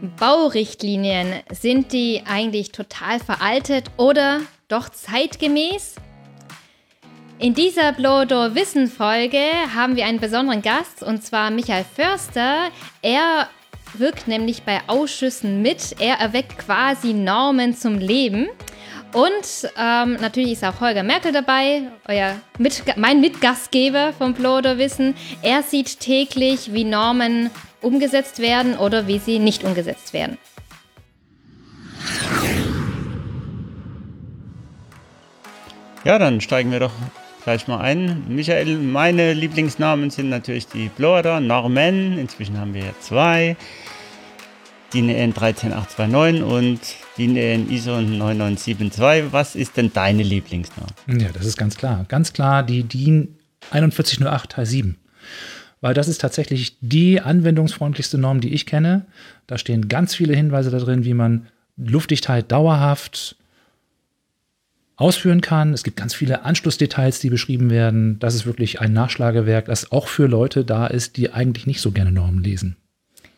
Baurichtlinien, sind die eigentlich total veraltet oder doch zeitgemäß? In dieser Blodo Wissen Folge haben wir einen besonderen Gast und zwar Michael Förster. Er wirkt nämlich bei Ausschüssen mit. Er erweckt quasi Normen zum Leben. Und ähm, natürlich ist auch Holger Merkel dabei, euer mit, mein Mitgastgeber vom Blodo Wissen. Er sieht täglich, wie Normen umgesetzt werden oder wie sie nicht umgesetzt werden. Ja, dann steigen wir doch gleich mal ein. Michael, meine Lieblingsnamen sind natürlich die Bloder, Norman, inzwischen haben wir ja zwei, DIN EN 13829 und DIN EN ISO 9972. Was ist denn deine Lieblingsnorm? Ja, das ist ganz klar. Ganz klar die DIN 4108 Teil 7 weil das ist tatsächlich die anwendungsfreundlichste Norm, die ich kenne. Da stehen ganz viele Hinweise da drin, wie man Luftdichtheit dauerhaft ausführen kann. Es gibt ganz viele Anschlussdetails, die beschrieben werden. Das ist wirklich ein Nachschlagewerk, das auch für Leute da ist, die eigentlich nicht so gerne Normen lesen.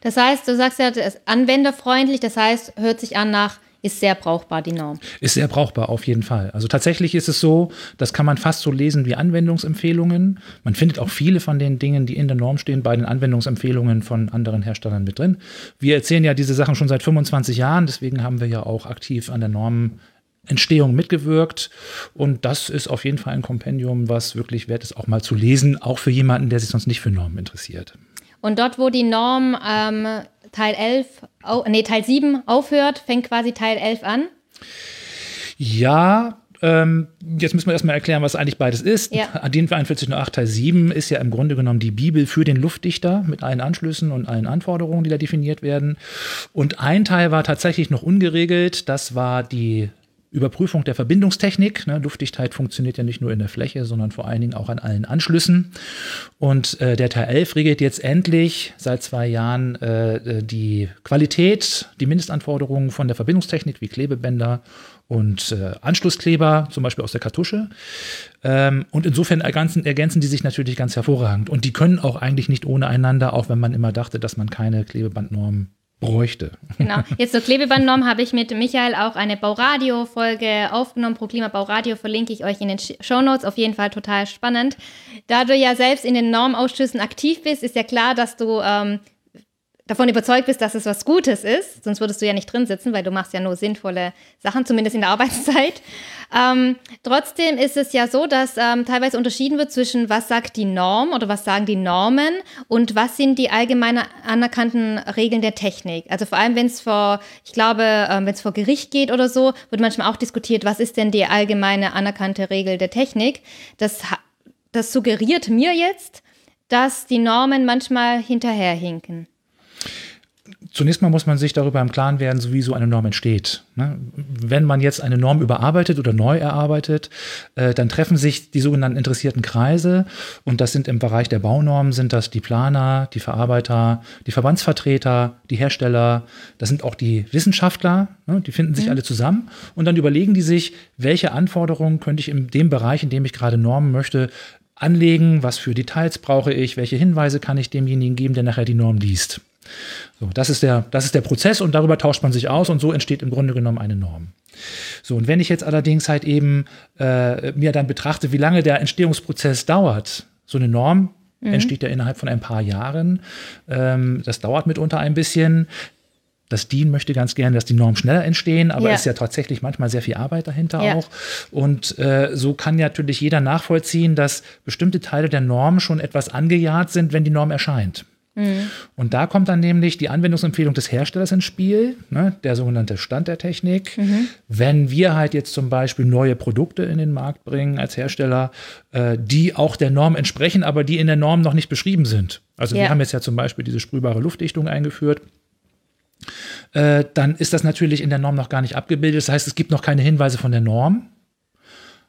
Das heißt, du sagst ja, das ist anwenderfreundlich, das heißt, hört sich an nach ist sehr brauchbar, die Norm. Ist sehr brauchbar, auf jeden Fall. Also tatsächlich ist es so, das kann man fast so lesen wie Anwendungsempfehlungen. Man findet auch viele von den Dingen, die in der Norm stehen, bei den Anwendungsempfehlungen von anderen Herstellern mit drin. Wir erzählen ja diese Sachen schon seit 25 Jahren, deswegen haben wir ja auch aktiv an der Normentstehung mitgewirkt. Und das ist auf jeden Fall ein Kompendium, was wirklich wert ist, auch mal zu lesen, auch für jemanden, der sich sonst nicht für Normen interessiert. Und dort, wo die Norm ähm, Teil 11, oh, nee, Teil 7 aufhört, fängt quasi Teil 11 an? Ja, ähm, jetzt müssen wir erstmal erklären, was eigentlich beides ist. Ja. DIN 4108 Teil 7 ist ja im Grunde genommen die Bibel für den Luftdichter mit allen Anschlüssen und allen Anforderungen, die da definiert werden. Und ein Teil war tatsächlich noch ungeregelt. Das war die Überprüfung der Verbindungstechnik. Ne, Luftdichtheit funktioniert ja nicht nur in der Fläche, sondern vor allen Dingen auch an allen Anschlüssen. Und äh, der Teil 11 regelt jetzt endlich seit zwei Jahren äh, äh, die Qualität, die Mindestanforderungen von der Verbindungstechnik wie Klebebänder und äh, Anschlusskleber, zum Beispiel aus der Kartusche. Ähm, und insofern ergänzen, ergänzen die sich natürlich ganz hervorragend. Und die können auch eigentlich nicht ohne einander, auch wenn man immer dachte, dass man keine Klebebandnorm bräuchte. Genau. Jetzt zur Klebebandnorm habe ich mit Michael auch eine Bauradio-Folge aufgenommen. Pro Klima Bauradio verlinke ich euch in den Show Notes. Auf jeden Fall total spannend. Da du ja selbst in den Normausschüssen aktiv bist, ist ja klar, dass du ähm, davon überzeugt bist, dass es was Gutes ist, sonst würdest du ja nicht drin sitzen, weil du machst ja nur sinnvolle Sachen, zumindest in der Arbeitszeit. Ähm, trotzdem ist es ja so, dass ähm, teilweise unterschieden wird zwischen was sagt die Norm oder was sagen die Normen und was sind die allgemein anerkannten Regeln der Technik. Also vor allem, wenn es vor, ich glaube, ähm, wenn es vor Gericht geht oder so, wird manchmal auch diskutiert, was ist denn die allgemeine anerkannte Regel der Technik. Das, das suggeriert mir jetzt, dass die Normen manchmal hinterherhinken zunächst mal muss man sich darüber im Klaren werden, so wie so eine Norm entsteht. Ne? Wenn man jetzt eine Norm überarbeitet oder neu erarbeitet, äh, dann treffen sich die sogenannten interessierten Kreise und das sind im Bereich der Baunormen sind das die Planer, die Verarbeiter, die Verbandsvertreter, die Hersteller, das sind auch die Wissenschaftler, ne? die finden sich mhm. alle zusammen und dann überlegen die sich, welche Anforderungen könnte ich in dem Bereich, in dem ich gerade Normen möchte, anlegen, was für Details brauche ich, welche Hinweise kann ich demjenigen geben, der nachher die Norm liest. So, das ist der, das ist der Prozess und darüber tauscht man sich aus und so entsteht im Grunde genommen eine Norm. So, und wenn ich jetzt allerdings halt eben äh, mir dann betrachte, wie lange der Entstehungsprozess dauert, so eine Norm mhm. entsteht ja innerhalb von ein paar Jahren. Ähm, das dauert mitunter ein bisschen. Das DIN möchte ganz gerne, dass die Normen schneller entstehen, aber es ja. ist ja tatsächlich manchmal sehr viel Arbeit dahinter ja. auch. Und äh, so kann natürlich jeder nachvollziehen, dass bestimmte Teile der Norm schon etwas angejahrt sind, wenn die Norm erscheint. Mhm. Und da kommt dann nämlich die Anwendungsempfehlung des Herstellers ins Spiel, ne, der sogenannte Stand der Technik. Mhm. Wenn wir halt jetzt zum Beispiel neue Produkte in den Markt bringen als Hersteller, äh, die auch der Norm entsprechen, aber die in der Norm noch nicht beschrieben sind. Also ja. wir haben jetzt ja zum Beispiel diese sprühbare Luftdichtung eingeführt. Äh, dann ist das natürlich in der Norm noch gar nicht abgebildet. Das heißt, es gibt noch keine Hinweise von der Norm.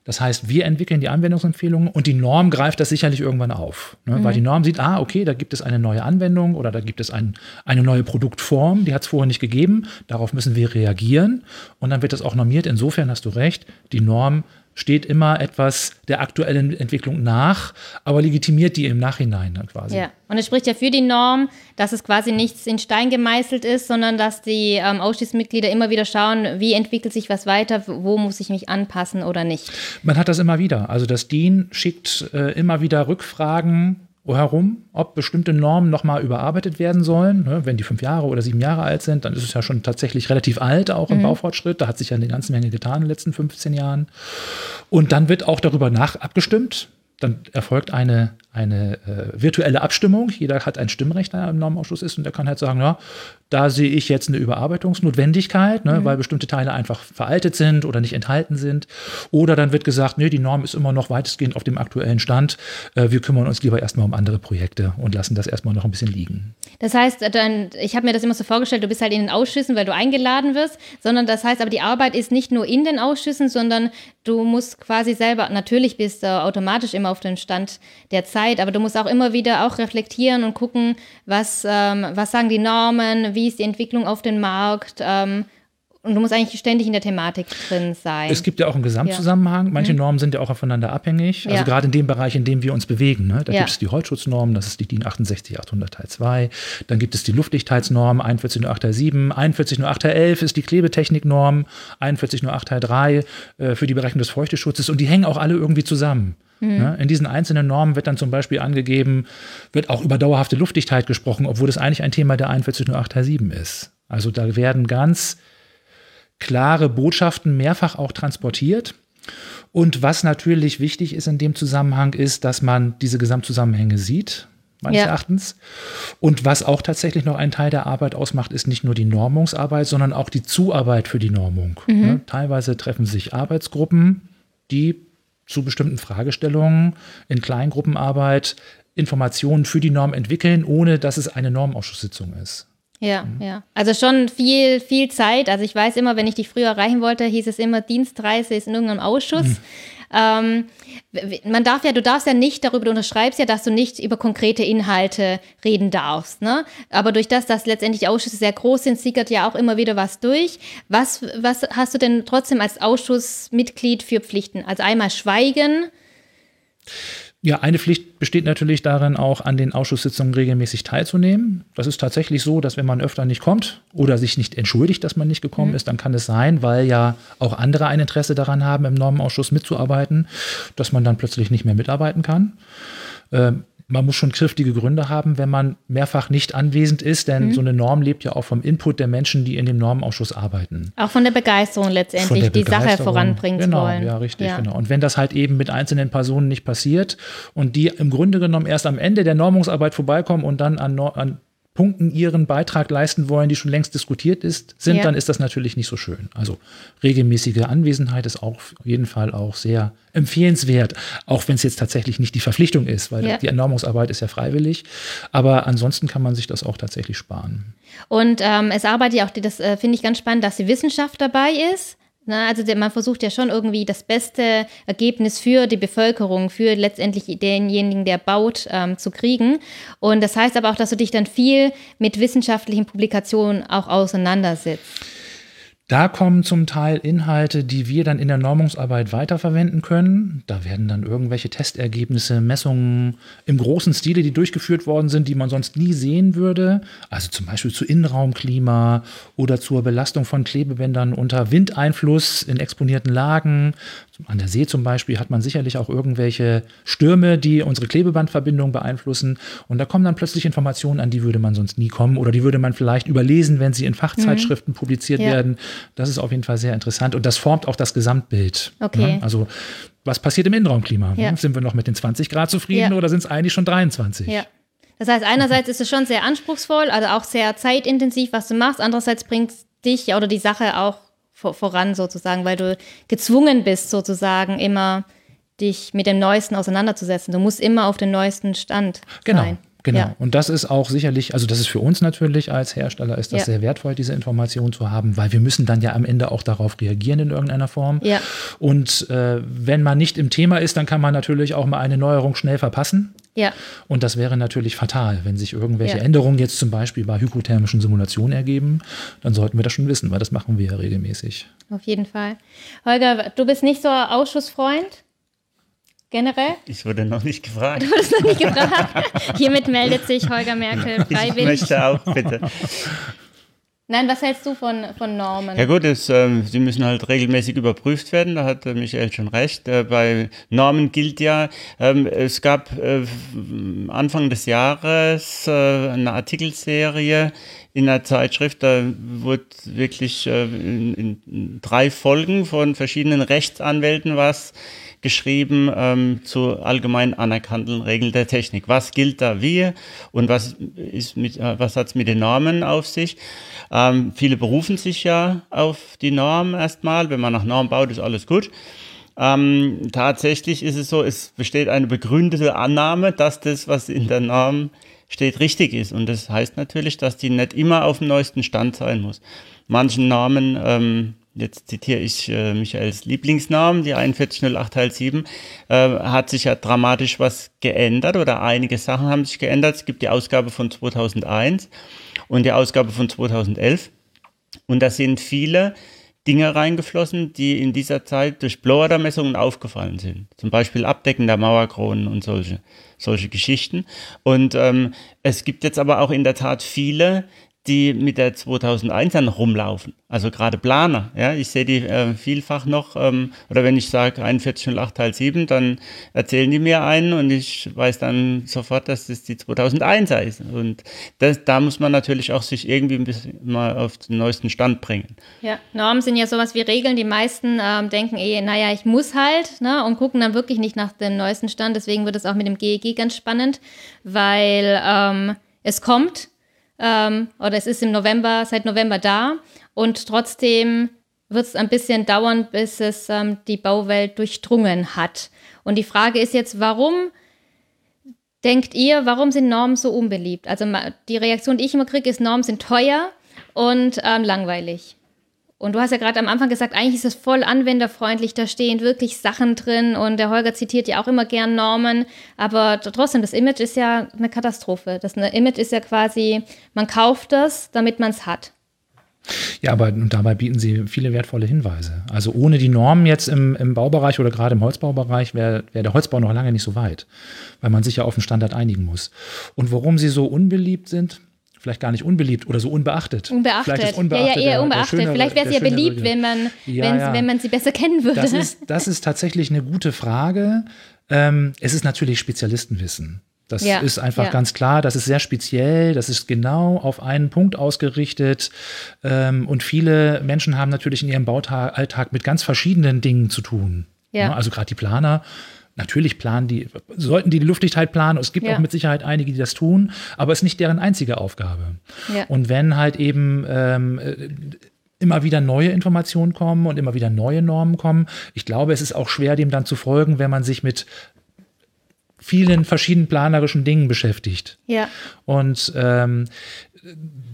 Das heißt, wir entwickeln die Anwendungsempfehlungen und die Norm greift das sicherlich irgendwann auf. Ne? Mhm. Weil die Norm sieht, ah, okay, da gibt es eine neue Anwendung oder da gibt es ein, eine neue Produktform, die hat es vorher nicht gegeben. Darauf müssen wir reagieren und dann wird das auch normiert. Insofern hast du recht, die Norm steht immer etwas der aktuellen Entwicklung nach, aber legitimiert die im Nachhinein dann quasi. Ja, und es spricht ja für die Norm, dass es quasi nichts in Stein gemeißelt ist, sondern dass die ähm, Ausschussmitglieder immer wieder schauen, wie entwickelt sich was weiter, wo muss ich mich anpassen oder nicht. Man hat das immer wieder. Also das DIN schickt äh, immer wieder Rückfragen herum, ob bestimmte Normen nochmal überarbeitet werden sollen. Ne, wenn die fünf Jahre oder sieben Jahre alt sind, dann ist es ja schon tatsächlich relativ alt, auch im mhm. Baufortschritt. Da hat sich ja eine ganze Menge getan in den letzten 15 Jahren. Und dann wird auch darüber nach abgestimmt. Dann erfolgt eine eine äh, virtuelle Abstimmung. Jeder hat ein Stimmrecht, der im Normenausschuss ist und der kann halt sagen, ja, da sehe ich jetzt eine Überarbeitungsnotwendigkeit, ne, mhm. weil bestimmte Teile einfach veraltet sind oder nicht enthalten sind. Oder dann wird gesagt, nee, die Norm ist immer noch weitestgehend auf dem aktuellen Stand. Äh, wir kümmern uns lieber erstmal um andere Projekte und lassen das erstmal noch ein bisschen liegen. Das heißt, dann, ich habe mir das immer so vorgestellt, du bist halt in den Ausschüssen, weil du eingeladen wirst, sondern das heißt aber, die Arbeit ist nicht nur in den Ausschüssen, sondern du musst quasi selber, natürlich bist du automatisch immer auf dem Stand der Zeit, Zeit, aber du musst auch immer wieder auch reflektieren und gucken, was, ähm, was sagen die Normen, wie ist die Entwicklung auf dem Markt. Ähm, und du musst eigentlich ständig in der Thematik drin sein. Es gibt ja auch einen Gesamtzusammenhang. Ja. Manche mhm. Normen sind ja auch aufeinander abhängig. Also ja. gerade in dem Bereich, in dem wir uns bewegen. Ne? Da ja. gibt es die Holzschutznorm, das ist die DIN 68800 Teil 2. Dann gibt es die Luftdichtheitsnorm 4108 Teil 7. 4108 Teil 11 ist die Klebetechniknorm. 4108 Teil 3 äh, für die Berechnung des Feuchteschutzes. Und die hängen auch alle irgendwie zusammen. Mhm. Ne? In diesen einzelnen Normen wird dann zum Beispiel angegeben, wird auch über dauerhafte Luftdichtheit gesprochen, obwohl das eigentlich ein Thema der 4108 Teil 7 ist. Also da werden ganz klare Botschaften mehrfach auch transportiert. Und was natürlich wichtig ist in dem Zusammenhang, ist, dass man diese Gesamtzusammenhänge sieht, meines ja. Erachtens. Und was auch tatsächlich noch ein Teil der Arbeit ausmacht, ist nicht nur die Normungsarbeit, sondern auch die Zuarbeit für die Normung. Mhm. Ne? Teilweise treffen sich Arbeitsgruppen, die zu bestimmten Fragestellungen in Kleingruppenarbeit Informationen für die Norm entwickeln, ohne dass es eine Normausschusssitzung ist. Ja, mhm. ja. Also schon viel, viel Zeit. Also ich weiß immer, wenn ich dich früher erreichen wollte, hieß es immer, Dienstreise ist in irgendeinem Ausschuss. Mhm. Ähm, man darf ja, du darfst ja nicht darüber, du unterschreibst ja, dass du nicht über konkrete Inhalte reden darfst. Ne? Aber durch das, dass letztendlich Ausschüsse sehr groß sind, sickert ja auch immer wieder was durch. Was, was hast du denn trotzdem als Ausschussmitglied für Pflichten? Also einmal Schweigen. Ja, eine Pflicht besteht natürlich darin, auch an den Ausschusssitzungen regelmäßig teilzunehmen. Das ist tatsächlich so, dass wenn man öfter nicht kommt oder sich nicht entschuldigt, dass man nicht gekommen mhm. ist, dann kann es sein, weil ja auch andere ein Interesse daran haben, im Normenausschuss mitzuarbeiten, dass man dann plötzlich nicht mehr mitarbeiten kann. Ähm, man muss schon kräftige Gründe haben, wenn man mehrfach nicht anwesend ist, denn mhm. so eine Norm lebt ja auch vom Input der Menschen, die in dem Normenausschuss arbeiten. Auch von der Begeisterung letztendlich, der die Sache voranbringen genau, wollen. Ja, richtig, ja. genau. Und wenn das halt eben mit einzelnen Personen nicht passiert und die im Grunde genommen erst am Ende der Normungsarbeit vorbeikommen und dann an, an Punkten ihren Beitrag leisten wollen, die schon längst diskutiert ist, sind, ja. dann ist das natürlich nicht so schön. Also regelmäßige Anwesenheit ist auch auf jeden Fall auch sehr empfehlenswert, auch wenn es jetzt tatsächlich nicht die Verpflichtung ist, weil ja. die Ernormungsarbeit ist ja freiwillig. Aber ansonsten kann man sich das auch tatsächlich sparen. Und ähm, es arbeitet ja auch, das äh, finde ich ganz spannend, dass die Wissenschaft dabei ist na, also der, man versucht ja schon irgendwie das beste Ergebnis für die Bevölkerung, für letztendlich denjenigen, der baut, ähm, zu kriegen. Und das heißt aber auch, dass du dich dann viel mit wissenschaftlichen Publikationen auch auseinandersetzt. Da kommen zum Teil Inhalte, die wir dann in der Normungsarbeit weiterverwenden können. Da werden dann irgendwelche Testergebnisse, Messungen im großen Stile, die durchgeführt worden sind, die man sonst nie sehen würde. Also zum Beispiel zu Innenraumklima oder zur Belastung von Klebebändern unter Windeinfluss in exponierten Lagen. An der See zum Beispiel hat man sicherlich auch irgendwelche Stürme, die unsere Klebebandverbindung beeinflussen. Und da kommen dann plötzlich Informationen, an die würde man sonst nie kommen oder die würde man vielleicht überlesen, wenn sie in Fachzeitschriften mhm. publiziert ja. werden. Das ist auf jeden Fall sehr interessant und das formt auch das Gesamtbild. Okay. Ne? Also was passiert im Innenraumklima? Ja. Sind wir noch mit den 20 Grad zufrieden ja. oder sind es eigentlich schon 23? Ja. Das heißt, einerseits ist es schon sehr anspruchsvoll, also auch sehr zeitintensiv, was du machst. Andererseits bringt dich oder die Sache auch voran sozusagen, weil du gezwungen bist sozusagen immer dich mit dem Neuesten auseinanderzusetzen. Du musst immer auf den neuesten Stand genau. sein. Genau. Ja. Und das ist auch sicherlich, also das ist für uns natürlich als Hersteller ist das ja. sehr wertvoll, diese Information zu haben, weil wir müssen dann ja am Ende auch darauf reagieren in irgendeiner Form. Ja. Und äh, wenn man nicht im Thema ist, dann kann man natürlich auch mal eine Neuerung schnell verpassen. Ja. Und das wäre natürlich fatal, wenn sich irgendwelche Ja. Änderungen jetzt zum Beispiel bei hypothermischen Simulationen ergeben, dann sollten wir das schon wissen, weil das machen wir ja regelmäßig. Auf jeden Fall. Holger, du bist nicht so Ausschussfreund? Generell? Ich wurde noch nicht gefragt. Du wurdest noch nicht gefragt. Hiermit meldet sich Holger Merkel Ich freiwillig. möchte auch, bitte. Nein, was hältst du von, von Normen? Ja gut, es, ähm, sie müssen halt regelmäßig überprüft werden, da hat äh, Michael schon recht. Äh, bei Normen gilt ja, ähm, es gab äh, Anfang des Jahres äh, eine Artikelserie in einer Zeitschrift, da wurde wirklich äh, in, in drei Folgen von verschiedenen Rechtsanwälten was geschrieben ähm, zu allgemein anerkannten Regeln der Technik. Was gilt da wie und was ist mit, äh, was hat's mit den Normen auf sich? Ähm, viele berufen sich ja auf die Norm erstmal. Wenn man nach Norm baut, ist alles gut. Ähm, tatsächlich ist es so, es besteht eine begründete Annahme, dass das, was in der Norm steht, richtig ist. Und das heißt natürlich, dass die nicht immer auf dem neuesten Stand sein muss. Manchen Normen, ähm, jetzt zitiere ich äh, Michaels Lieblingsnamen, die 4108 Teil 7, äh, hat sich ja dramatisch was geändert oder einige Sachen haben sich geändert. Es gibt die Ausgabe von 2001 und die Ausgabe von 2011. Und da sind viele Dinge reingeflossen, die in dieser Zeit durch Blower-Messungen aufgefallen sind. Zum Beispiel Abdecken der Mauerkronen und solche, solche Geschichten. Und ähm, es gibt jetzt aber auch in der Tat viele, die mit der 2001er noch rumlaufen. Also gerade Planer. Ja, ich sehe die äh, vielfach noch. Ähm, oder wenn ich sage 4108 Teil 7, dann erzählen die mir einen und ich weiß dann sofort, dass das die 2001er ist. Und das, da muss man natürlich auch sich irgendwie ein bisschen mal auf den neuesten Stand bringen. Ja, Normen sind ja sowas wie Regeln. Die meisten ähm, denken eh, naja, ich muss halt, ne, und gucken dann wirklich nicht nach dem neuesten Stand. Deswegen wird es auch mit dem GEG ganz spannend, weil ähm, es kommt ähm, oder es ist im November, seit November da und trotzdem wird es ein bisschen dauern, bis es ähm, die Bauwelt durchdrungen hat. Und die Frage ist jetzt, warum denkt ihr, warum sind Normen so unbeliebt? Also die Reaktion, die ich immer kriege, ist, Normen sind teuer und ähm, langweilig. Und du hast ja gerade am Anfang gesagt, eigentlich ist es voll anwenderfreundlich, da stehen wirklich Sachen drin und der Holger zitiert ja auch immer gern Normen, aber trotzdem, das Image ist ja eine Katastrophe. Das eine Image ist ja quasi, man kauft das, damit man es hat. Ja, aber und dabei bieten sie viele wertvolle Hinweise. Also ohne die Normen jetzt im, im Baubereich oder gerade im Holzbaubereich wäre wär der Holzbau noch lange nicht so weit, weil man sich ja auf den Standard einigen muss. Und warum sie so unbeliebt sind, vielleicht gar nicht unbeliebt oder so unbeachtet. Unbeachtet. Vielleicht ist unbeachtet ja, ja, der- eher der unbeachtet. schönere- Vielleicht wäre es der ja beliebt, Begriff. wenn man, Ja, wenn, ja. wenn man sie besser kennen würde. Das ist, das ist tatsächlich eine gute Frage. Ähm, es ist natürlich Spezialistenwissen. Das Ja, ist einfach ja. ganz klar. Das ist sehr speziell. Das ist genau auf einen Punkt ausgerichtet. Ähm, und viele Menschen haben natürlich in ihrem Baualltag mit ganz verschiedenen Dingen zu tun. Ja. Ne, Also gerade die Planer. Natürlich planen die, sollten die die Luftdichtheit planen. Es gibt Ja. auch mit Sicherheit einige, die das tun, aber es ist nicht deren einzige Aufgabe. Ja. Und wenn halt eben ähm, äh, immer wieder neue Informationen kommen und immer wieder neue Normen kommen, ich glaube, es ist auch schwer, dem dann zu folgen, wenn man sich mit vielen verschiedenen planerischen Dingen beschäftigt. ja, Und ähm,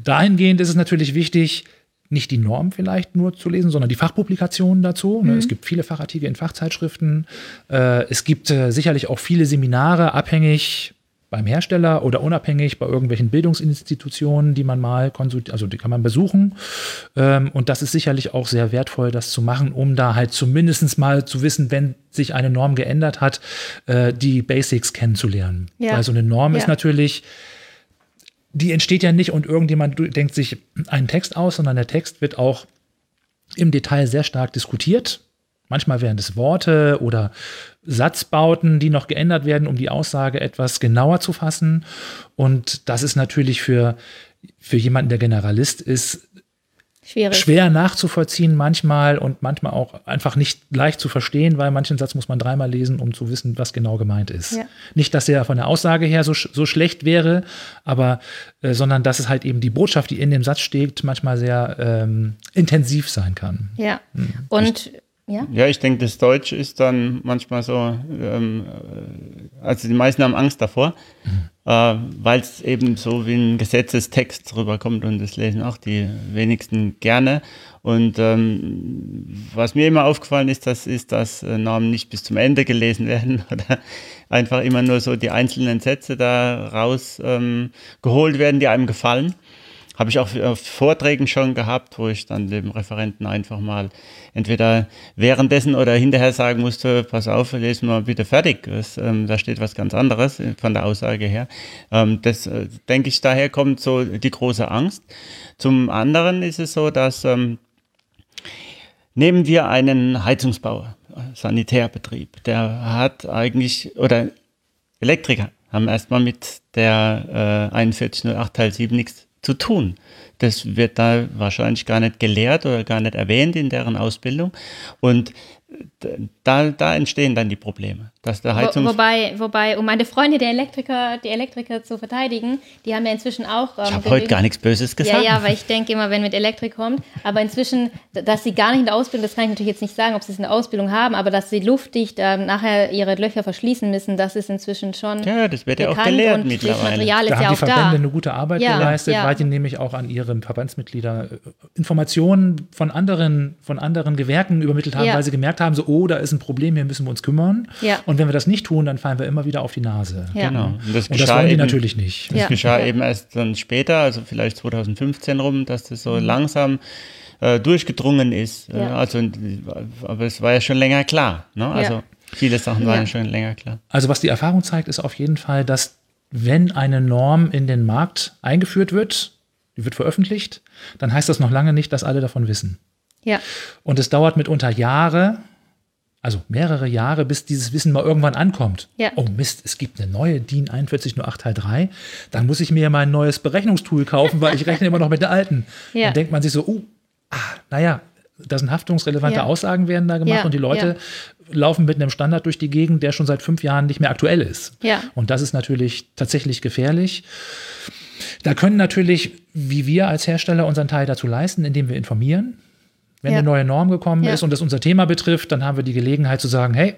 dahingehend ist es natürlich wichtig, nicht die Norm vielleicht nur zu lesen, sondern die Fachpublikationen dazu. Ne? Es gibt viele Fachartikel in Fachzeitschriften. Äh, es gibt äh, sicherlich auch viele Seminare, abhängig beim Hersteller oder unabhängig bei irgendwelchen Bildungsinstitutionen, die man mal konsultiert, also die kann man besuchen. Ähm, und das ist sicherlich auch sehr wertvoll, das zu machen, um da halt zumindest mal zu wissen, wenn sich eine Norm geändert hat, äh, die Basics kennenzulernen. Ja. Weil so eine Norm Ja. ist natürlich die entsteht ja nicht und irgendjemand denkt sich einen Text aus, sondern der Text wird auch im Detail sehr stark diskutiert. Manchmal wären es Worte oder Satzbauten, die noch geändert werden, um die Aussage etwas genauer zu fassen. Und das ist natürlich für, für jemanden, der Generalist ist, schwierig. schwer nachzuvollziehen manchmal und manchmal auch einfach nicht leicht zu verstehen, weil manchen Satz muss man dreimal lesen, um zu wissen, was genau gemeint ist. Ja. Nicht, dass er von der Aussage her so, so schlecht wäre, aber äh, sondern dass es halt eben die Botschaft, die in dem Satz steht, manchmal sehr ähm, intensiv sein kann. Ja. Und Ja? Ja, ich denke, das Deutsch ist dann manchmal so, ähm, äh, also die meisten haben Angst davor, äh, weil es eben so wie ein Gesetzestext rüberkommt und das lesen auch die wenigsten gerne. Und ähm, was mir immer aufgefallen ist, das ist, dass äh, Namen nicht bis zum Ende gelesen werden oder einfach immer nur so die einzelnen Sätze da raus ähm, geholt werden, die einem gefallen. Habe ich auch auf Vorträgen schon gehabt, wo ich dann dem Referenten einfach mal entweder währenddessen oder hinterher sagen musste, pass auf, lesen wir bitte fertig. Das, ähm, da steht was ganz anderes von der Aussage her. Ähm, das äh, denke ich, daher kommt so die große Angst. Zum anderen ist es so, dass ähm, nehmen wir einen Heizungsbauer, Sanitärbetrieb, der hat eigentlich, oder Elektriker haben erstmal mit der äh, 4108 Teil 7 nichts zu tun. Das wird da wahrscheinlich gar nicht gelehrt oder gar nicht erwähnt in deren Ausbildung. Und da, da entstehen dann die Probleme. Dass der Heizungs Wo, wobei, wobei, um meine Freunde, der Elektriker, die Elektriker zu verteidigen, die haben ja inzwischen auch. Ähm, ich habe heute gar nichts Böses gesagt. Ja, ja, weil ich denke immer, wenn mit Elektrik kommt, aber inzwischen, dass sie gar nicht in der Ausbildung, das kann ich natürlich jetzt nicht sagen, ob sie es in der Ausbildung haben, aber dass sie luftdicht äh, nachher ihre Löcher verschließen müssen, das ist inzwischen schon. Ja, das wird ja auch gelehrt und mittlerweile. Das Material ist da ja haben auch die Verbände da. eine gute Arbeit Ja, geleistet, ja. weil die nämlich auch an ihre Verbandsmitglieder äh, Informationen von anderen, von anderen Gewerken übermittelt haben, Ja. weil sie gemerkt haben, so, oh, da ist ein Problem, hier müssen wir uns kümmern. Ja. Und wenn wir das nicht tun, dann fallen wir immer wieder auf die Nase. Ja. Genau. Und das, Und das geschah wollen die eben, natürlich nicht. Das Ja. geschah Ja. eben erst dann später, also vielleicht 2015 rum, dass das Mhm. so langsam äh, durchgedrungen ist. Äh, Ja. Also, aber es war ja schon länger klar. Ne? Also Ja. viele Sachen waren ja schon länger klar. Also was die Erfahrung zeigt, ist auf jeden Fall, dass wenn eine Norm in den Markt eingeführt wird, die wird veröffentlicht, dann heißt das noch lange nicht, dass alle davon wissen. Ja, Und es dauert mitunter Jahre, also mehrere Jahre, bis dieses Wissen mal irgendwann ankommt. Ja. Oh Mist, es gibt eine neue DIN 4108 Teil 3. Dann muss ich mir ja mal ein neues Berechnungstool kaufen, weil ich rechne immer noch mit der alten. Ja. Dann denkt man sich so, oh, ah, naja, da sind haftungsrelevante Ja. Aussagen werden da gemacht Ja, und die Leute laufen mit einem Standard durch die Gegend, der schon seit fünf Jahren nicht mehr aktuell ist. Ja. Und das ist natürlich tatsächlich gefährlich. Da können natürlich, wie wir als Hersteller, unseren Teil dazu leisten, indem wir informieren. Wenn Ja. eine neue Norm gekommen Ja. ist und das unser Thema betrifft, dann haben wir die Gelegenheit zu sagen, hey,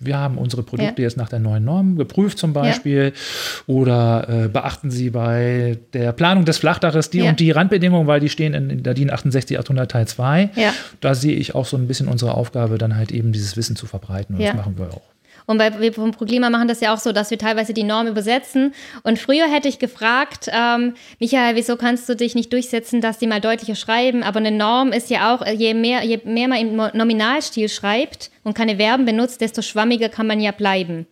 wir haben unsere Produkte Ja. jetzt nach der neuen Norm geprüft zum Beispiel oder äh, beachten Sie bei der Planung des Flachdaches die Ja. und die Randbedingungen, weil die stehen in, in der DIN 68800 Teil 2. Ja. Da sehe ich auch so ein bisschen unsere Aufgabe, dann halt eben dieses Wissen zu verbreiten und Ja. das machen wir auch. Und bei, wir vom ProKlima machen das ja auch so, dass wir teilweise die Norm übersetzen. Und früher hätte ich gefragt, ähm, Michael, wieso kannst du dich nicht durchsetzen, dass die mal deutlicher schreiben? Aber eine Norm ist ja auch, je mehr, je mehr man im Nominalstil schreibt und keine Verben benutzt, desto schwammiger kann man ja bleiben.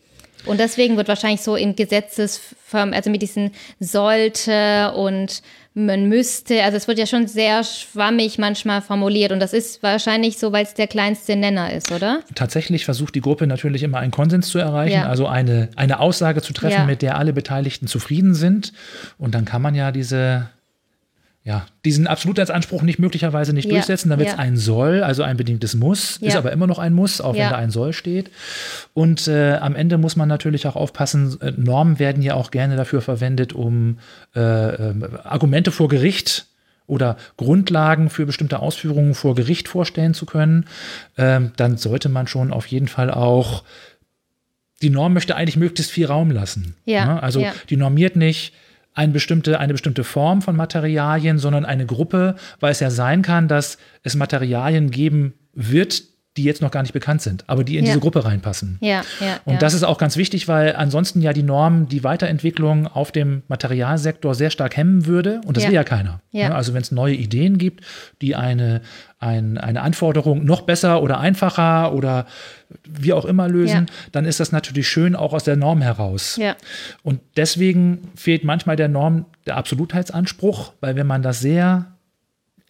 Und deswegen wird wahrscheinlich so im Gesetzesform, also mit diesen sollte und man müsste, also es wird ja schon sehr schwammig manchmal formuliert und das ist wahrscheinlich so, weil es der kleinste Nenner ist, oder? tatsächlich versucht die Gruppe natürlich immer einen Konsens zu erreichen, Ja. also eine, eine Aussage zu treffen, Ja. mit der alle Beteiligten zufrieden sind. Und dann kann man ja diese, ja, diesen Absolutheitsanspruch nicht möglicherweise nicht Ja. durchsetzen. Dann wird es Ja. ein Soll, also ein bedingtes Muss, ist Ja. aber immer noch ein Muss, auch wenn da ein Soll steht. Und äh, am Ende muss man natürlich auch aufpassen, äh, Normen werden ja auch gerne dafür verwendet, um äh, ähm, Argumente vor Gericht oder Grundlagen für bestimmte Ausführungen vor Gericht vorstellen zu können, ähm, dann sollte man schon auf jeden Fall auch, die Norm möchte eigentlich möglichst viel Raum lassen. Ne? Also die normiert nicht eine bestimmte, eine bestimmte Form von Materialien, sondern eine Gruppe, weil es ja sein kann, dass es Materialien geben wird, die jetzt noch gar nicht bekannt sind, aber die in Ja. diese Gruppe reinpassen. Ja, ja. Und ja. das ist auch ganz wichtig, weil ansonsten ja die Norm die Weiterentwicklung auf dem Materialsektor sehr stark hemmen würde. Und das Ja. will ja keiner. Ja. Ne? Also wenn es neue Ideen gibt, die eine, ein, eine Anforderung noch besser oder einfacher oder wie auch immer lösen, dann ist das natürlich schön auch aus der Norm heraus. Ja. Und deswegen fehlt manchmal der Norm der Absolutheitsanspruch, weil wenn man das sehr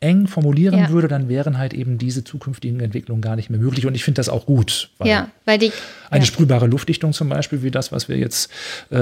eng formulieren Ja. würde, dann wären halt eben diese zukünftigen Entwicklungen gar nicht mehr möglich. Und ich finde das auch gut. Weil ja, weil die. eine ja. sprühbare Luftdichtung zum Beispiel, wie das, was wir jetzt äh,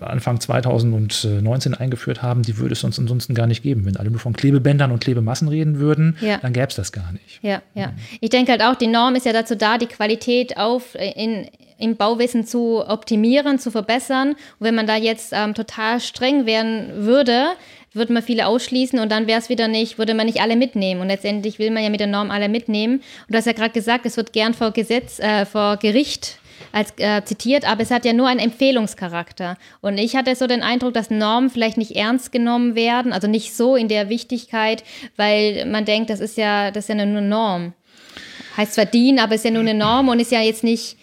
Anfang 2019 eingeführt haben, die würde es uns ansonsten gar nicht geben. Wenn alle nur von Klebebändern und Klebemassen reden würden, Ja. dann gäbe es das gar nicht. Ja, ja. Ich denke halt auch, die Norm ist ja dazu da, die Qualität auf in, im Bauwesen zu optimieren, zu verbessern. Und wenn man da jetzt ähm, total streng werden würde, würde man viele ausschließen und dann wäre es wieder nicht, würde man nicht alle mitnehmen. Und letztendlich will man ja mit der Norm alle mitnehmen. Und du hast ja gerade gesagt, es wird gern vor Gesetz, äh, vor Gericht als äh, zitiert, aber es hat ja nur einen Empfehlungscharakter. Und ich hatte so den Eindruck, dass Normen vielleicht nicht ernst genommen werden, also nicht so in der Wichtigkeit, weil man denkt, das ist ja, das ist ja eine Norm. Heißt zwar DIN, aber ist ja nur eine Norm und ist ja jetzt nicht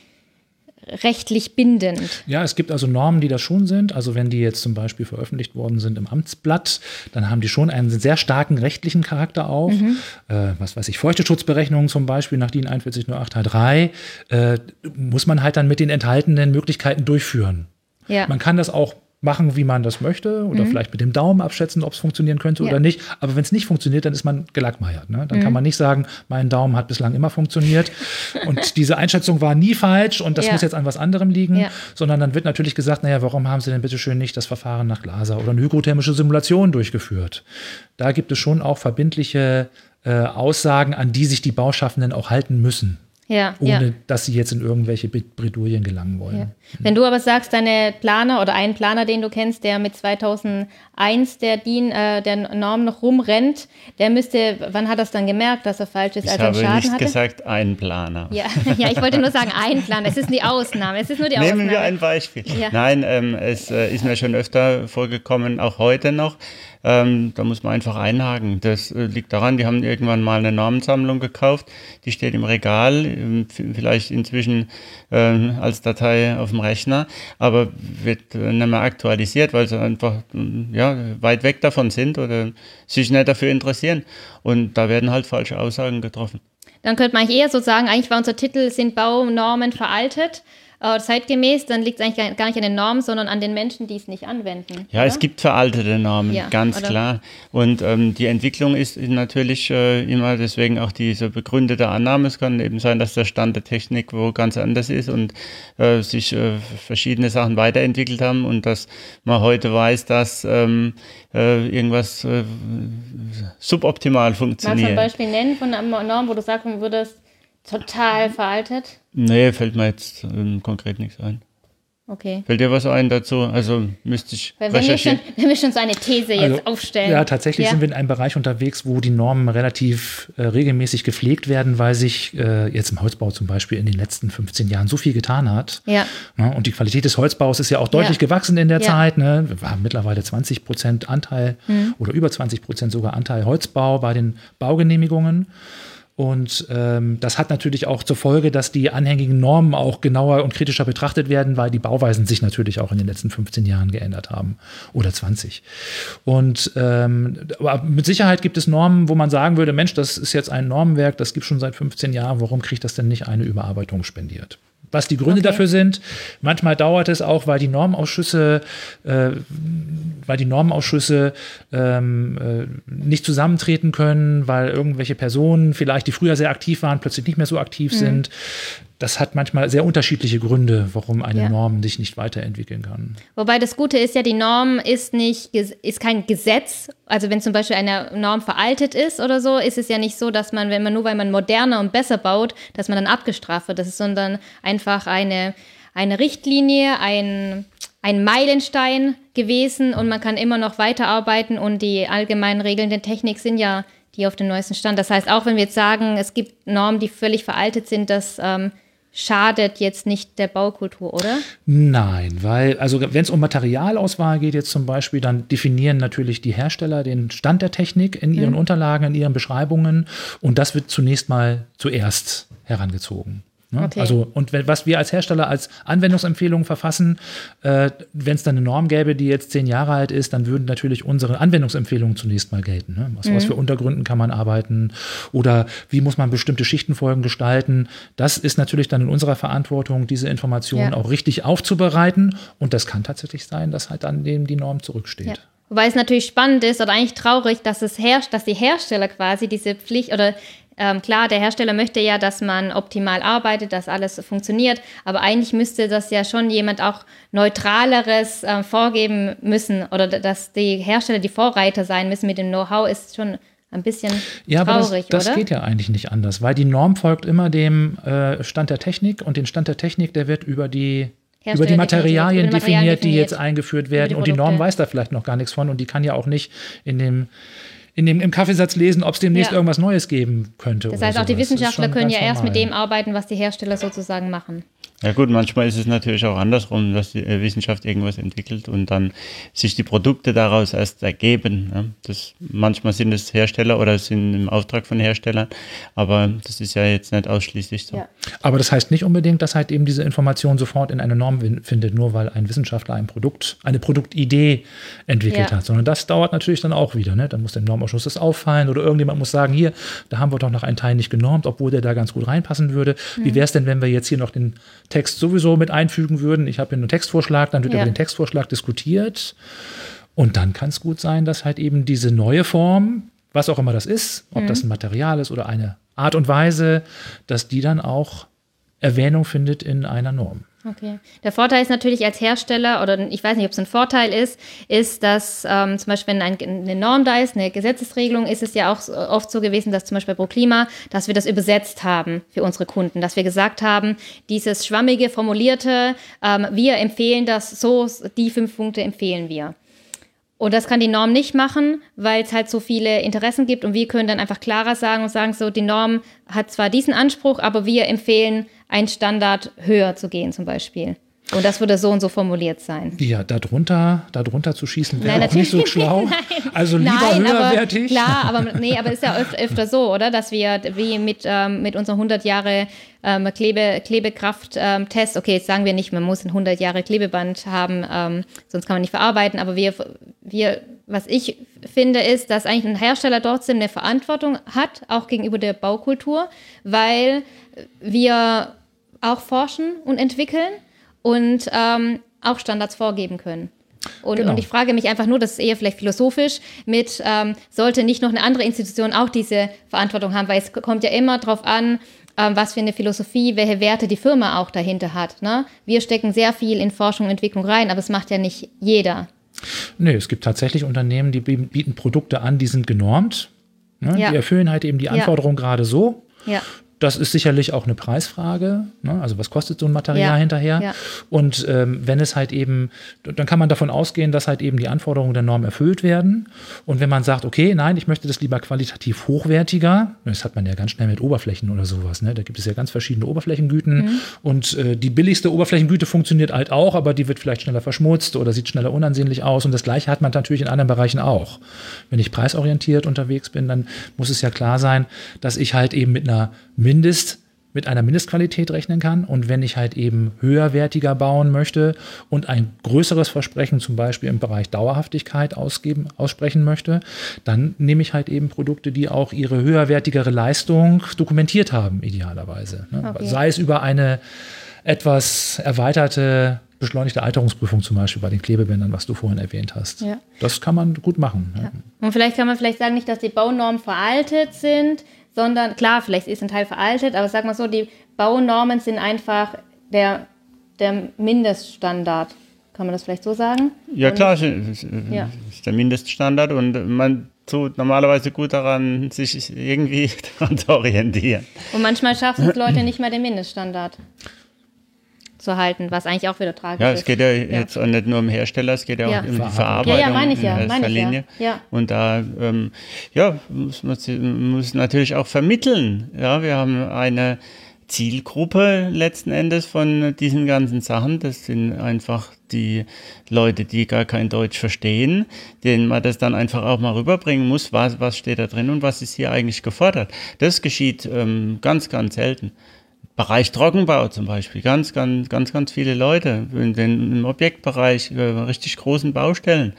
rechtlich bindend. Ja, es gibt also Normen, die das schon sind. Also wenn die jetzt zum Beispiel veröffentlicht worden sind im Amtsblatt, dann haben die schon einen sehr starken rechtlichen Charakter auch. Mhm. Äh, was weiß ich, Feuchteschutzberechnungen zum Beispiel nach DIN 41083 äh, muss man halt dann mit den enthaltenen Möglichkeiten durchführen. Ja. Man kann das auch machen, wie man das möchte oder mhm. vielleicht mit dem Daumen abschätzen, ob es funktionieren könnte ja. oder nicht. Aber wenn es nicht funktioniert, dann ist man gelackmeiert. Ne? Dann mhm. kann man nicht sagen, mein Daumen hat bislang immer funktioniert und diese Einschätzung war nie falsch und das ja. muss jetzt an was anderem liegen, ja. sondern dann wird natürlich gesagt, naja, warum haben Sie denn bitte schön nicht das Verfahren nach Glaser oder eine hygrothermische Simulation durchgeführt? Da gibt es schon auch verbindliche äh, Aussagen, an die sich die Bauschaffenden auch halten müssen. Ja, ohne ja. dass sie jetzt in irgendwelche Bredouillen gelangen wollen. Ja. Wenn du aber sagst, deine Planer oder einen Planer, den du kennst, der mit 2001 der DIN, äh, der Norm noch rumrennt, der müsste, wann hat er es dann gemerkt, dass er falsch ist, ich als er Schaden nicht hatte? gesagt, ein Planer. Ja, ja, ich wollte nur sagen, ein Planer. Es ist die Ausnahme. Es ist nur die Nehmen Ausnahme. wir ein Beispiel. Nein, ähm, es äh, ist mir schon öfter vorgekommen, auch heute noch, ähm, da muss man einfach einhaken. Das äh, liegt daran, die haben irgendwann mal eine Normensammlung gekauft, die steht im Regal, vielleicht inzwischen äh, als Datei auf dem Rechner, aber wird äh, nicht mehr aktualisiert, weil sie einfach äh, ja, weit weg davon sind oder sich nicht dafür interessieren. Und da werden halt falsche Aussagen getroffen. Dann könnte man eher so sagen, eigentlich war unser Titel, sind Baunormen veraltet äh, zeitgemäß, dann liegt es eigentlich gar nicht an den Normen, sondern an den Menschen, die es nicht anwenden. Ja, oder? es gibt veraltete Normen, ja, ganz oder? klar. Und ähm, die Entwicklung ist natürlich äh, immer deswegen auch diese begründete Annahme. Es kann eben sein, dass der Stand der Technik wo ganz anders ist und äh, sich äh, verschiedene Sachen weiterentwickelt haben und dass man heute weiß, dass ähm, äh, irgendwas äh, suboptimal funktioniert. Magst du ein Beispiel nennen von einer Norm, wo du sagen würdest, total veraltet? Nee, fällt mir jetzt ähm, konkret nichts ein. Okay. Fällt dir was ein dazu? Also müsste ich Weil wenn wir, schon, wenn wir schon so eine These also, jetzt aufstellen. Ja, tatsächlich ja. sind wir in einem Bereich unterwegs, wo die Normen relativ äh, regelmäßig gepflegt werden, weil sich äh, jetzt im Holzbau zum Beispiel in den letzten 15 Jahren so viel getan hat. Ja. ja und die Qualität des Holzbaus ist ja auch deutlich ja. gewachsen in der Zeit. Ne? Wir haben mittlerweile 20 Prozent Anteil mhm. oder über 20 Prozent sogar Anteil Holzbau bei den Baugenehmigungen. Und ähm, das hat natürlich auch zur Folge, dass die anhängigen Normen auch genauer und kritischer betrachtet werden, weil die Bauweisen sich natürlich auch in den letzten 15 Jahren geändert haben oder 20. Und ähm, aber mit Sicherheit gibt es Normen, wo man sagen würde, Mensch, das ist jetzt ein Normenwerk, das gibt schon seit 15 Jahren, warum kriegt das denn nicht eine Überarbeitung spendiert? Was die Gründe okay. dafür sind. Manchmal dauert es auch, weil die Normausschüsse, äh, weil die Normausschüsse ähm, äh, nicht zusammentreten können, weil irgendwelche Personen vielleicht, die früher sehr aktiv waren, plötzlich nicht mehr so aktiv mhm. sind das hat manchmal sehr unterschiedliche Gründe, warum eine ja. Norm sich nicht weiterentwickeln kann. Wobei das Gute ist ja, die Norm ist nicht ist kein Gesetz. Also wenn zum Beispiel eine Norm veraltet ist oder so, ist es ja nicht so, dass man, wenn man nur weil man moderner und besser baut, dass man dann abgestraft wird. Das ist sondern einfach eine, eine Richtlinie, ein, ein Meilenstein gewesen und man kann immer noch weiterarbeiten und die allgemeinen Regeln der Technik sind ja die auf dem neuesten Stand. Das heißt, auch wenn wir jetzt sagen, es gibt Normen, die völlig veraltet sind, dass ähm, schadet jetzt nicht der Baukultur, oder? Nein, weil, also wenn es um Materialauswahl geht jetzt zum Beispiel, dann definieren natürlich die Hersteller den Stand der Technik in ihren mhm. Unterlagen, in ihren Beschreibungen und das wird zunächst mal zuerst herangezogen. Ne? Okay. Also, und was wir als Hersteller als Anwendungsempfehlung verfassen, äh, wenn es dann eine Norm gäbe, die jetzt zehn Jahre alt ist, dann würden natürlich unsere Anwendungsempfehlungen zunächst mal gelten. Ne? Was, mhm. was für Untergründen kann man arbeiten oder wie muss man bestimmte Schichtenfolgen gestalten? Das ist natürlich dann in unserer Verantwortung, diese Informationen ja. auch richtig aufzubereiten. Und das kann tatsächlich sein, dass halt dann dem die Norm zurücksteht. Ja. Wobei es natürlich spannend ist oder eigentlich traurig, dass es herrscht, dass die Hersteller quasi diese Pflicht oder ähm, klar, der Hersteller möchte ja, dass man optimal arbeitet, dass alles funktioniert, aber eigentlich müsste das ja schon jemand auch neutraleres äh, vorgeben müssen oder dass die Hersteller die Vorreiter sein müssen mit dem Know-how ist schon ein bisschen ja, traurig, aber das, das geht ja eigentlich nicht anders, weil die Norm folgt immer dem äh, Stand der Technik und den Stand der Technik, der wird über die über die Materialien, Materialien definiert, die jetzt eingeführt werden. Die und die Norm weiß da vielleicht noch gar nichts von und die kann ja auch nicht in dem in dem, im Kaffeesatz lesen, ob es demnächst ja. irgendwas Neues geben könnte. Das heißt, auch die Wissenschaftler können ja erst mit dem arbeiten, was die Hersteller sozusagen machen. Ja gut, manchmal ist es natürlich auch andersrum, dass die äh, Wissenschaft irgendwas entwickelt und dann sich die Produkte daraus erst ergeben. Ne? Das, manchmal sind es Hersteller oder sind im Auftrag von Herstellern, aber das ist ja jetzt nicht ausschließlich so. Ja. Aber das heißt nicht unbedingt, dass halt eben diese Information sofort in eine Norm findet, nur weil ein Wissenschaftler ein Produkt, eine Produktidee entwickelt ja. hat, sondern das dauert natürlich dann auch wieder. Ne? Dann muss dem Normausschuss das auffallen oder irgendjemand muss sagen, hier, da haben wir doch noch einen Teil nicht genormt, obwohl der da ganz gut reinpassen würde. Mhm. Wie wäre es denn, wenn wir jetzt hier noch den Text sowieso mit einfügen würden. Ich habe hier einen Textvorschlag, dann wird ja. über den Textvorschlag diskutiert. Und dann kann es gut sein, dass halt eben diese neue Form, was auch immer das ist, ob mhm. das ein Material ist oder eine Art und Weise, dass die dann auch Erwähnung findet in einer Norm. Okay. Der Vorteil ist natürlich als Hersteller, oder ich weiß nicht, ob es ein Vorteil ist, ist, dass ähm, zum Beispiel, wenn ein, eine Norm da ist, eine Gesetzesregelung, ist es ja auch oft so gewesen, dass zum Beispiel pro Klima, dass wir das übersetzt haben für unsere Kunden, dass wir gesagt haben, dieses schwammige, formulierte, ähm, wir empfehlen das so, die fünf Punkte empfehlen wir. Und das kann die Norm nicht machen, weil es halt so viele Interessen gibt und wir können dann einfach klarer sagen und sagen so, die Norm hat zwar diesen Anspruch, aber wir empfehlen, einen Standard höher zu gehen zum Beispiel. Und das würde so und so formuliert sein. Ja, darunter, darunter zu schießen wäre auch nicht so schlau. Also lieber Nein, höherwertig. Aber, klar, aber nee, aber ist ja öfter, öfter so, oder? Dass wir wie mit, ähm, mit unseren 100 Jahre ähm, Klebe, Klebekraft-Test, ähm, okay, jetzt sagen wir nicht, man muss ein 100 Jahre Klebeband haben, ähm, sonst kann man nicht verarbeiten, aber wir, wir, was ich finde, ist, dass eigentlich ein Hersteller trotzdem eine Verantwortung hat, auch gegenüber der Baukultur, weil wir auch forschen und entwickeln und ähm, auch Standards vorgeben können. Und, genau. und, ich frage mich einfach nur, das ist eher vielleicht philosophisch, mit ähm, sollte nicht noch eine andere Institution auch diese Verantwortung haben, weil es kommt ja immer darauf an, ähm, was für eine Philosophie, welche Werte die Firma auch dahinter hat. Ne? Wir stecken sehr viel in Forschung und Entwicklung rein, aber es macht ja nicht jeder. Nee, es gibt tatsächlich Unternehmen, die bieten Produkte an, die sind genormt. Ne? Ja. Die erfüllen halt eben die Anforderungen ja. gerade so. Ja. Das ist sicherlich auch eine Preisfrage. Ne? Also was kostet so ein Material ja, hinterher? Ja. Und ähm, wenn es halt eben, dann kann man davon ausgehen, dass halt eben die Anforderungen der Norm erfüllt werden. Und wenn man sagt, okay, nein, ich möchte das lieber qualitativ hochwertiger, das hat man ja ganz schnell mit Oberflächen oder sowas. Ne? Da gibt es ja ganz verschiedene Oberflächengüten. Mhm. Und äh, die billigste Oberflächengüte funktioniert halt auch, aber die wird vielleicht schneller verschmutzt oder sieht schneller unansehnlich aus. Und das Gleiche hat man natürlich in anderen Bereichen auch. Wenn ich preisorientiert unterwegs bin, dann muss es ja klar sein, dass ich halt eben mit einer Mindest mit einer Mindestqualität rechnen kann. Und wenn ich halt eben höherwertiger bauen möchte und ein größeres Versprechen zum Beispiel im Bereich Dauerhaftigkeit ausgeben, aussprechen möchte, dann nehme ich halt eben Produkte, die auch ihre höherwertigere Leistung dokumentiert haben, idealerweise. Ne? Okay. Sei es über eine etwas erweiterte beschleunigte Alterungsprüfung zum Beispiel bei den Klebebändern, was du vorhin erwähnt hast. Ja. Das kann man gut machen. Ja. Und vielleicht kann man vielleicht sagen, nicht, dass die Baunormen veraltet sind, sondern klar, vielleicht ist ein Teil veraltet, aber sag mal so, die Baunormen sind einfach der, der Mindeststandard. Kann man das vielleicht so sagen? Ja, und, klar, ist, ja. ist der Mindeststandard und man tut normalerweise gut daran, sich irgendwie daran zu orientieren. Und manchmal schaffen es Leute nicht mal den Mindeststandard zu halten, was eigentlich auch wieder tragisch ist. Ja, es geht ja, ja, jetzt auch nicht nur um Hersteller, es geht ja, ja. auch um die Verarbeitung ja, ja, meine ich ja, in erster Linie. Ja. Und da ähm, ja, muss man muss natürlich auch vermitteln. Ja, wir haben eine Zielgruppe letzten Endes von diesen ganzen Sachen. Das sind einfach die Leute, die gar kein Deutsch verstehen, denen man das dann einfach auch mal rüberbringen muss, was, was steht da drin und was ist hier eigentlich gefordert. Das geschieht ähm, ganz, ganz selten. Bereich Trockenbau zum Beispiel, ganz, ganz, ganz, ganz viele Leute in den, im Objektbereich, richtig großen Baustellen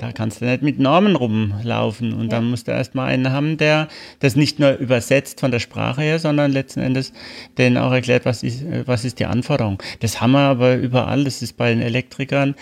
da kannst du nicht mit Namen rumlaufen. Und ja. dann musst du erstmal einen haben, der das nicht nur übersetzt von der Sprache her, sondern letzten Endes denen auch erklärt, was ist, was ist die Anforderung. Das haben wir aber überall. Das ist bei den Elektrikern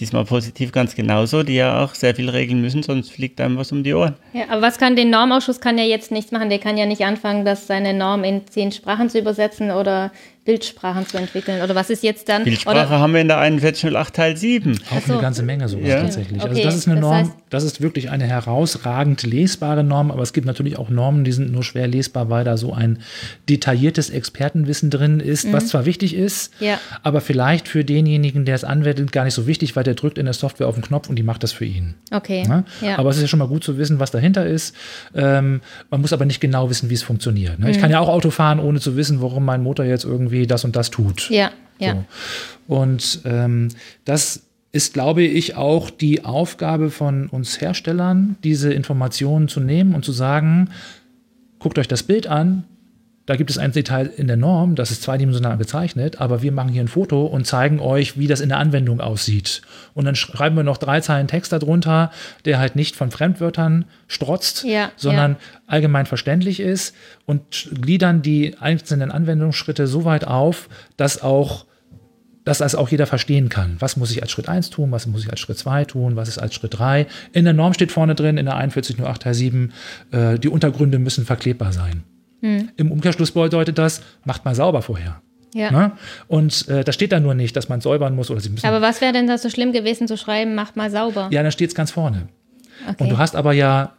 diesmal positiv ganz genauso, die ja auch sehr viel regeln müssen, sonst fliegt einem was um die Ohren. Ja, aber was kann den Normausschuss kann ja jetzt nichts machen. Der kann ja nicht anfangen, das seine Norm in zehn Sprachen zu übersetzen oder Bildsprachen zu entwickeln? Oder was ist jetzt dann? Bildsprache oder, haben wir in der 4108 Teil 7. Auch so. eine ganze Menge sowas Ja. tatsächlich. Okay, Also das ist eine das Norm, heißt- das ist wirklich eine herausragend lesbare Norm, aber es gibt natürlich auch Normen, die sind nur schwer lesbar, weil da so ein detailliertes Expertenwissen drin ist, was zwar wichtig ist, Mhm. Ja. aber vielleicht für denjenigen, der es anwendet, gar nicht so wichtig, weil der drückt in der Software auf den Knopf und die macht das für ihn. okay. Ne? Ja. Aber es ist ja schon mal gut zu wissen, was dahinter ist. Ähm, man muss aber nicht genau wissen, wie es funktioniert. Ne? Ich kann ja auch Auto fahren, ohne zu wissen, warum mein Motor jetzt irgendwie das und das tut. ja, ja. So. Und ähm, das ist, glaube ich, auch die Aufgabe von uns Herstellern, diese Informationen zu nehmen und zu sagen, guckt euch das Bild an, da gibt es ein Detail in der Norm, das ist zweidimensional gezeichnet, aber wir machen hier ein Foto und zeigen euch, wie das in der Anwendung aussieht. Und dann schreiben wir noch drei Zeilen Text darunter, der halt nicht von Fremdwörtern strotzt, Ja, sondern allgemein verständlich ist und gliedern die einzelnen Anwendungsschritte so weit auf, dass auch dass das auch jeder verstehen kann. Was muss ich als Schritt 1 tun, was muss ich als Schritt 2 tun, was ist als Schritt 3. In der Norm steht vorne drin, in der 4108 Teil 7, äh, die Untergründe müssen verklebbar sein. Im Umkehrschluss bedeutet das, macht mal sauber vorher. ja. Ne? Und äh, da steht dann nur nicht, dass man säubern muss oder sie müssen. Aber was wäre denn da so schlimm gewesen zu schreiben, macht mal sauber? ja, dann steht es ganz vorne. okay. Und du hast aber ja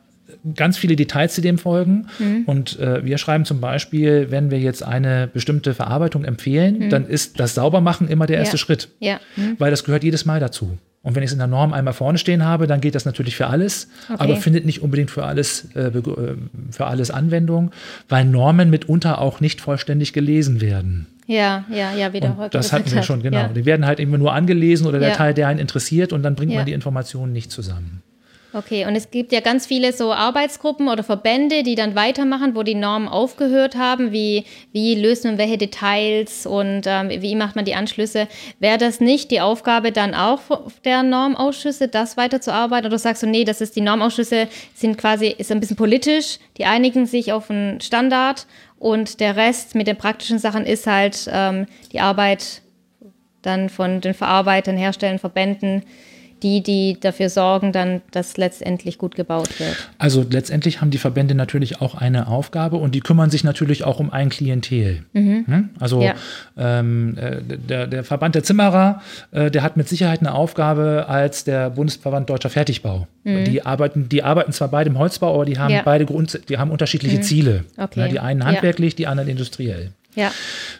ganz viele Details, die dem folgen. Mhm. Und äh, wir schreiben zum Beispiel, wenn wir jetzt eine bestimmte Verarbeitung empfehlen, dann ist das Saubermachen immer der erste Mhm. Ja. Schritt. ja. Hm. Weil das gehört jedes Mal dazu. Und wenn ich es in der Norm einmal vorne stehen habe, dann geht das natürlich für alles, aber findet nicht unbedingt für alles, äh, äh, für alles Anwendung, weil Normen mitunter auch nicht vollständig gelesen werden. ja, ja, ja, wie der Und Holger das hatten wir schon, genau. Ja. Die werden halt immer nur angelesen oder der Ja. Teil, der einen interessiert und dann bringt Ja. man die Informationen nicht zusammen. Okay, und es gibt ja ganz viele so Arbeitsgruppen oder Verbände, die dann weitermachen, wo die Normen aufgehört haben. Wie, wie löst man welche Details und ähm, wie macht man die Anschlüsse? Wäre das nicht die Aufgabe dann auch der Normausschüsse, das weiterzuarbeiten? Oder sagst du, nee, das ist die Normausschüsse sind quasi, ist ein bisschen politisch, die einigen sich auf einen Standard und der Rest mit den praktischen Sachen ist halt ähm, die Arbeit dann von den Verarbeitern, Herstellern, Verbänden, die, die dafür sorgen, dann, dass letztendlich gut gebaut wird. Also letztendlich haben die Verbände natürlich auch eine Aufgabe und die kümmern sich natürlich auch um ein Klientel. Ne? Also Mhm. Ja. ähm, äh, der, der Verband der Zimmerer, äh, der hat mit Sicherheit eine Aufgabe als der Bundesverband Deutscher Fertigbau. Die, arbeiten, die arbeiten zwar beide im Holzbau, aber die haben Mhm. Ja. Mhm. beide Grund, die haben unterschiedliche Ziele. Okay. Ne? Die einen Ja. handwerklich, die anderen industriell. Ja,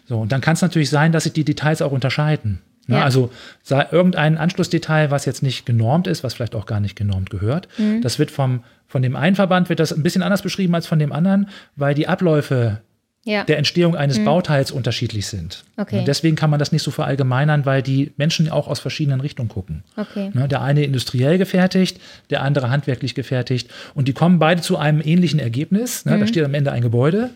So, und dann kann es natürlich sein, dass sich die Details auch unterscheiden. Ne? Ja. Also sei irgendein Anschlussdetail, was jetzt nicht genormt ist, was vielleicht auch gar nicht genormt gehört, Mhm. das wird vom, von dem einen Verband wird das ein bisschen anders beschrieben als von dem anderen, weil die Abläufe ja. der Entstehung eines Bauteils unterschiedlich sind. Mhm. Okay. Und deswegen kann man das nicht so verallgemeinern, weil die Menschen auch aus verschiedenen Richtungen gucken. Okay. Ne, der eine industriell gefertigt, der andere handwerklich gefertigt. Und die kommen beide zu einem ähnlichen Ergebnis. Ne, Da steht am Ende ein Gebäude.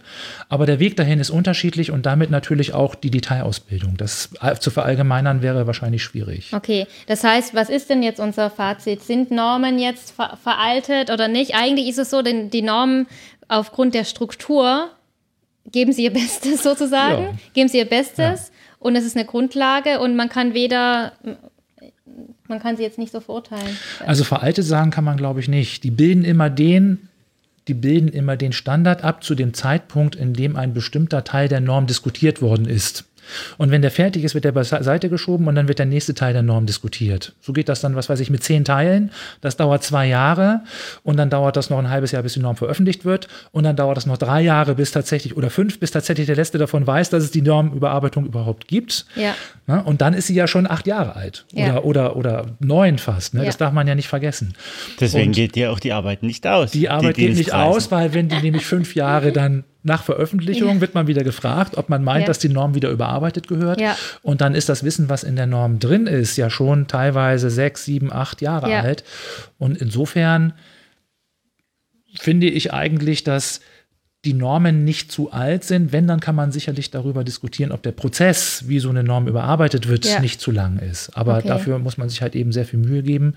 Aber der Weg dahin ist unterschiedlich und damit natürlich auch die Detailausbildung. Das zu verallgemeinern wäre wahrscheinlich schwierig. Okay, das heißt, was ist denn jetzt unser Fazit? Sind Normen jetzt ver veraltet oder nicht? Eigentlich ist es so, denn die Normen aufgrund der Struktur geben sie ihr Bestes sozusagen, Ja. geben sie ihr Bestes und es ist eine Grundlage und man kann weder, man kann sie jetzt nicht so verurteilen. Also veraltet sagen kann man, glaube ich, nicht. Die bilden immer den, die bilden immer den Standard ab zu dem Zeitpunkt, in dem ein bestimmter Teil der Norm diskutiert worden ist. Und wenn der fertig ist, wird der beiseite geschoben und dann wird der nächste Teil der Norm diskutiert. So geht das dann, was weiß ich, mit zehn Teilen. Das dauert zwei Jahre und dann dauert das noch ein halbes Jahr, bis die Norm veröffentlicht wird. Und dann dauert das noch drei Jahre, bis tatsächlich, oder fünf, bis tatsächlich der Letzte davon weiß, dass es die Normüberarbeitung überhaupt gibt. Ja. Ne? Und dann ist sie ja schon acht Jahre alt. Ja. Oder, oder, oder neun fast. Ne? Ja. Das darf man ja nicht vergessen. Deswegen Und geht dir auch die Arbeit nicht aus. die Arbeit geht nicht aus, weil wenn die nämlich fünf Jahre dann nach Veröffentlichung wird man wieder gefragt, ob man meint, Ja. dass die Norm wieder überarbeitet gehört. Ja. Und dann ist das Wissen, was in der Norm drin ist, ja schon teilweise sechs, sieben, acht Jahre Ja. alt. Und insofern finde ich eigentlich, dass die Normen nicht zu alt sind. Wenn, dann kann man sicherlich darüber diskutieren, ob der Prozess, wie so eine Norm überarbeitet wird, Ja. nicht zu lang ist. Aber Okay. dafür muss man sich halt eben sehr viel Mühe geben.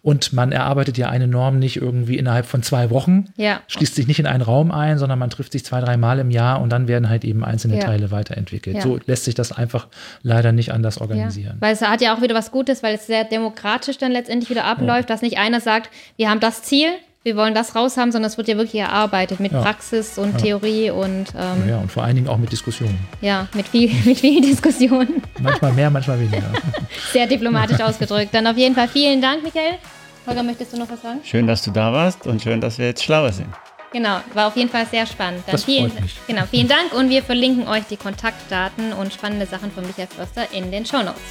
Und man erarbeitet ja eine Norm nicht irgendwie innerhalb von zwei Wochen, Ja. schließt sich nicht in einen Raum ein, sondern man trifft sich zwei, drei Mal im Jahr und dann werden halt eben einzelne Ja. Teile weiterentwickelt. So lässt sich das einfach leider nicht anders organisieren. Weil es hat ja auch wieder was Gutes, weil es sehr demokratisch dann letztendlich wieder abläuft, dass nicht einer sagt, wir haben das Ziel, wir wollen das raushaben, sondern es wird ja wirklich erarbeitet mit Ja. Praxis und Ja. Theorie und ähm, Ja, und vor allen Dingen auch mit Diskussionen. ja, mit viel, mit viel Diskussion. Manchmal mehr, manchmal weniger. Sehr diplomatisch ausgedrückt. Dann auf jeden Fall vielen Dank, Michael. Holger, möchtest du noch was sagen? Schön, dass du da warst und schön, dass wir jetzt schlauer sind. Genau, war auf jeden Fall sehr spannend. Dann Das vielen, freut mich. Genau, vielen Dank und wir verlinken euch die Kontaktdaten und spannende Sachen von Michael Förster in den Shownotes.